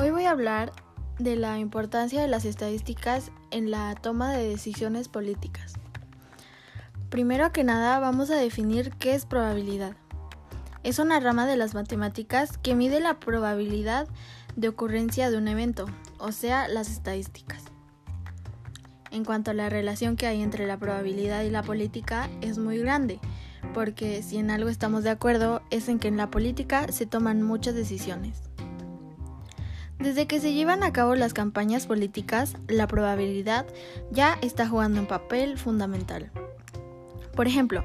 Hoy voy a hablar de la importancia de las estadísticas en la toma de decisiones políticas. Primero que nada vamos a definir qué es probabilidad. Es una rama de las matemáticas que mide la probabilidad de ocurrencia de un evento, o sea, las estadísticas. En cuanto a la relación que hay entre la probabilidad y la política, es muy grande, porque si en algo estamos de acuerdo es en que en la política se toman muchas decisiones. Desde que se llevan a cabo las campañas políticas, la probabilidad ya está jugando un papel fundamental. Por ejemplo,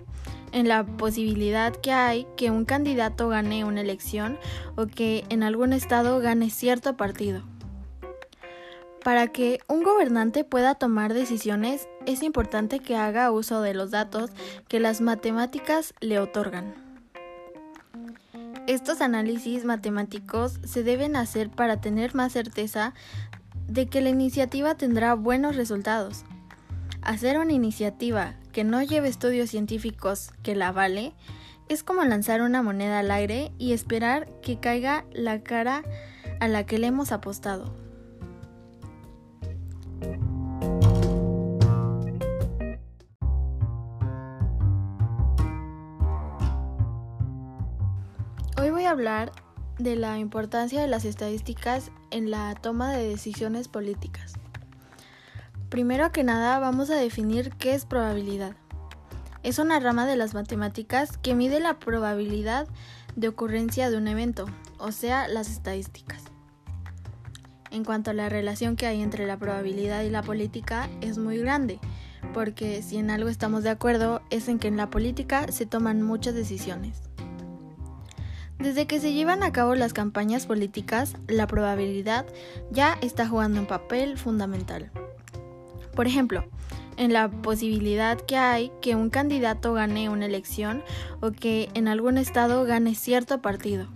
en la posibilidad que hay que un candidato gane una elección o que en algún estado gane cierto partido. Para que un gobernante pueda tomar decisiones es importante que haga uso de los datos que las matemáticas le otorgan. Estos análisis matemáticos se deben hacer para tener más certeza de que la iniciativa tendrá buenos resultados. Hacer una iniciativa que no lleve estudios científicos que la vale es como lanzar una moneda al aire y esperar que caiga la cara a la que le hemos apostado. Voy a hablar de la importancia de las estadísticas en la toma de decisiones políticas. Primero que nada vamos a definir qué es probabilidad. Es una rama de las matemáticas que mide la probabilidad de ocurrencia de un evento, o sea, las estadísticas. En cuanto a la relación que hay entre la probabilidad y la política, es muy grande, porque si en algo estamos de acuerdo es en que en la política se toman muchas decisiones. Desde que se llevan a cabo las campañas políticas, la probabilidad ya está jugando un papel fundamental. Por ejemplo, en la posibilidad que hay que un candidato gane una elección o que en algún estado gane cierto partido.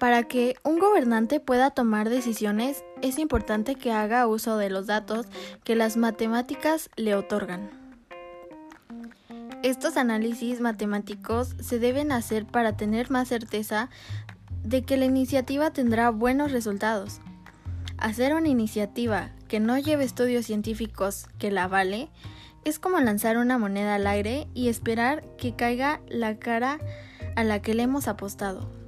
Para que un gobernante pueda tomar decisiones es importante que haga uso de los datos que las matemáticas le otorgan. Estos análisis matemáticos se deben hacer para tener más certeza de que la iniciativa tendrá buenos resultados. Hacer una iniciativa que no lleve estudios científicos que la vale es como lanzar una moneda al aire y esperar que caiga la cara a la que le hemos apostado.